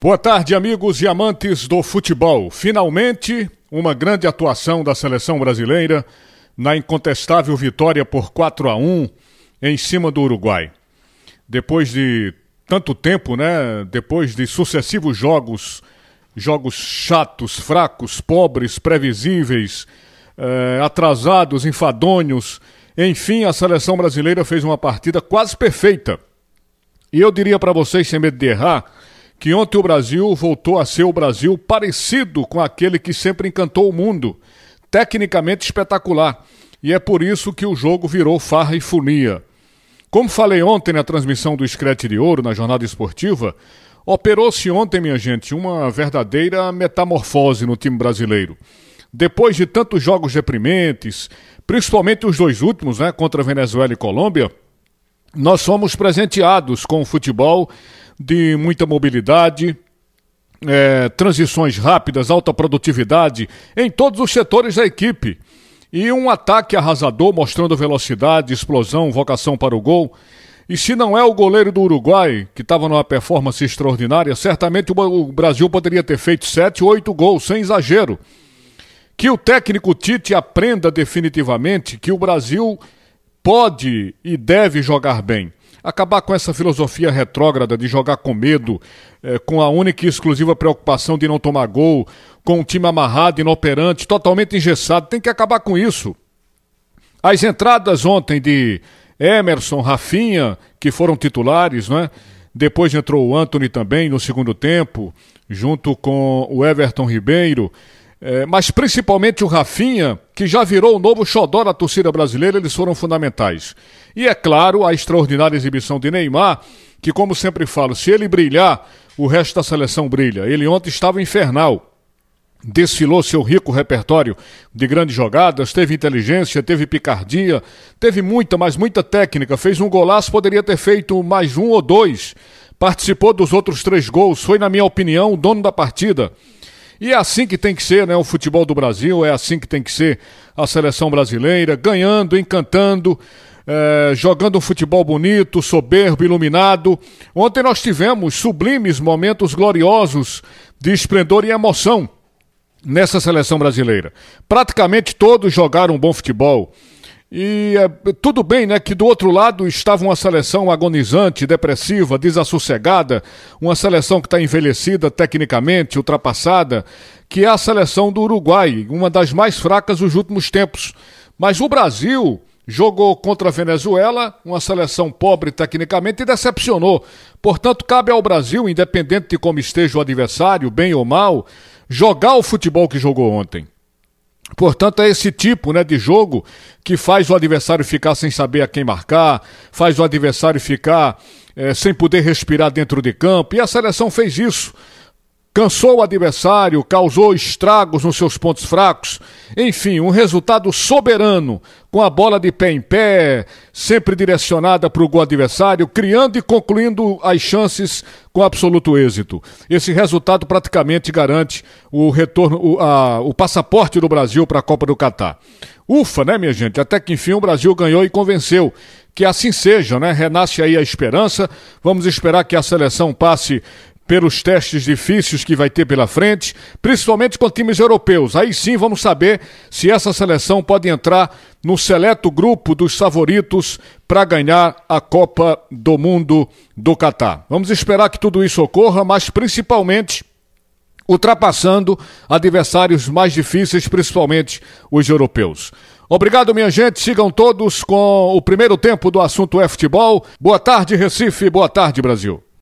Boa tarde, amigos e amantes do futebol. Finalmente, uma grande atuação da seleção brasileira na incontestável vitória por 4 a 1 em cima do Uruguai. Depois de tanto tempo, né? Depois de sucessivos jogos, jogos chatos, fracos, pobres, previsíveis, eh, atrasados, enfadonhos, enfim, a seleção brasileira fez uma partida quase perfeita. E eu diria para vocês, sem medo de errar, que ontem o Brasil voltou a ser o Brasil parecido com aquele que sempre encantou o mundo, tecnicamente espetacular. E é por isso que o jogo virou farra e folia. Como falei ontem na transmissão do Escrete de Ouro, na jornada esportiva, operou-se ontem, minha gente, uma verdadeira metamorfose no time brasileiro. Depois de tantos jogos deprimentes, principalmente os dois últimos, né, contra Venezuela e Colômbia, nós somos presenteados com o futebol de muita mobilidade, é, transições rápidas, alta produtividade em todos os setores da equipe. E um ataque arrasador mostrando velocidade, explosão, vocação para o gol. E se não é o goleiro do Uruguai, que estava numa performance extraordinária, certamente o Brasil poderia ter feito sete, oito gols, sem exagero. Que o técnico Tite aprenda definitivamente que o Brasil pode e deve jogar bem acabar com essa filosofia retrógrada de jogar com medo, é, com a única e exclusiva preocupação de não tomar gol, com um time amarrado, inoperante, totalmente engessado. Tem que acabar com isso. As entradas ontem de Emerson, Rafinha, que foram titulares, né? Depois entrou o Anthony também no segundo tempo, junto com o Everton Ribeiro. É, mas principalmente o Rafinha, que já virou o novo xodó da torcida brasileira, eles foram fundamentais. E é claro, a extraordinária exibição de Neymar, que como sempre falo, se ele brilhar, o resto da seleção brilha. Ele ontem estava infernal. Desfilou seu rico repertório de grandes jogadas, teve inteligência, teve picardia, teve muita, mas muita técnica. Fez um golaço, poderia ter feito mais um ou dois. Participou dos outros três gols, foi, na minha opinião, o dono da partida. E é assim que tem que ser, né? O futebol do Brasil, é assim que tem que ser a seleção brasileira, ganhando, encantando, é, jogando um futebol bonito, soberbo, iluminado. Ontem nós tivemos sublimes momentos gloriosos de esplendor e emoção nessa seleção brasileira. Praticamente todos jogaram um bom futebol. E é, tudo bem, né, que do outro lado estava uma seleção agonizante, depressiva, desassossegada, uma seleção que está envelhecida tecnicamente, ultrapassada, que é a seleção do Uruguai, uma das mais fracas dos últimos tempos. Mas o Brasil jogou contra a Venezuela, uma seleção pobre tecnicamente, e decepcionou. Portanto, cabe ao Brasil, independente de como esteja o adversário, bem ou mal, jogar o futebol que jogou ontem. Portanto, é esse tipo né, de jogo que faz o adversário ficar sem saber a quem marcar, faz o adversário ficar é, sem poder respirar dentro de campo, e a seleção fez isso. Cansou o adversário, causou estragos nos seus pontos fracos. Enfim, um resultado soberano, com a bola de pé em pé, sempre direcionada para o gol adversário, criando e concluindo as chances com absoluto êxito. Esse resultado praticamente garante o retorno, o, a, o passaporte do Brasil para a Copa do Catar. Ufa, né, minha gente? Até que enfim o Brasil ganhou e convenceu. Que assim seja, né? Renasce aí a esperança. Vamos esperar que a seleção passe pelos testes difíceis que vai ter pela frente, principalmente com times europeus. Aí sim vamos saber se essa seleção pode entrar no seleto grupo dos favoritos para ganhar a Copa do Mundo do Catar. Vamos esperar que tudo isso ocorra, mas principalmente ultrapassando adversários mais difíceis, principalmente os europeus. Obrigado, minha gente. Sigam todos com o primeiro tempo do assunto é futebol. Boa tarde, Recife. Boa tarde, Brasil.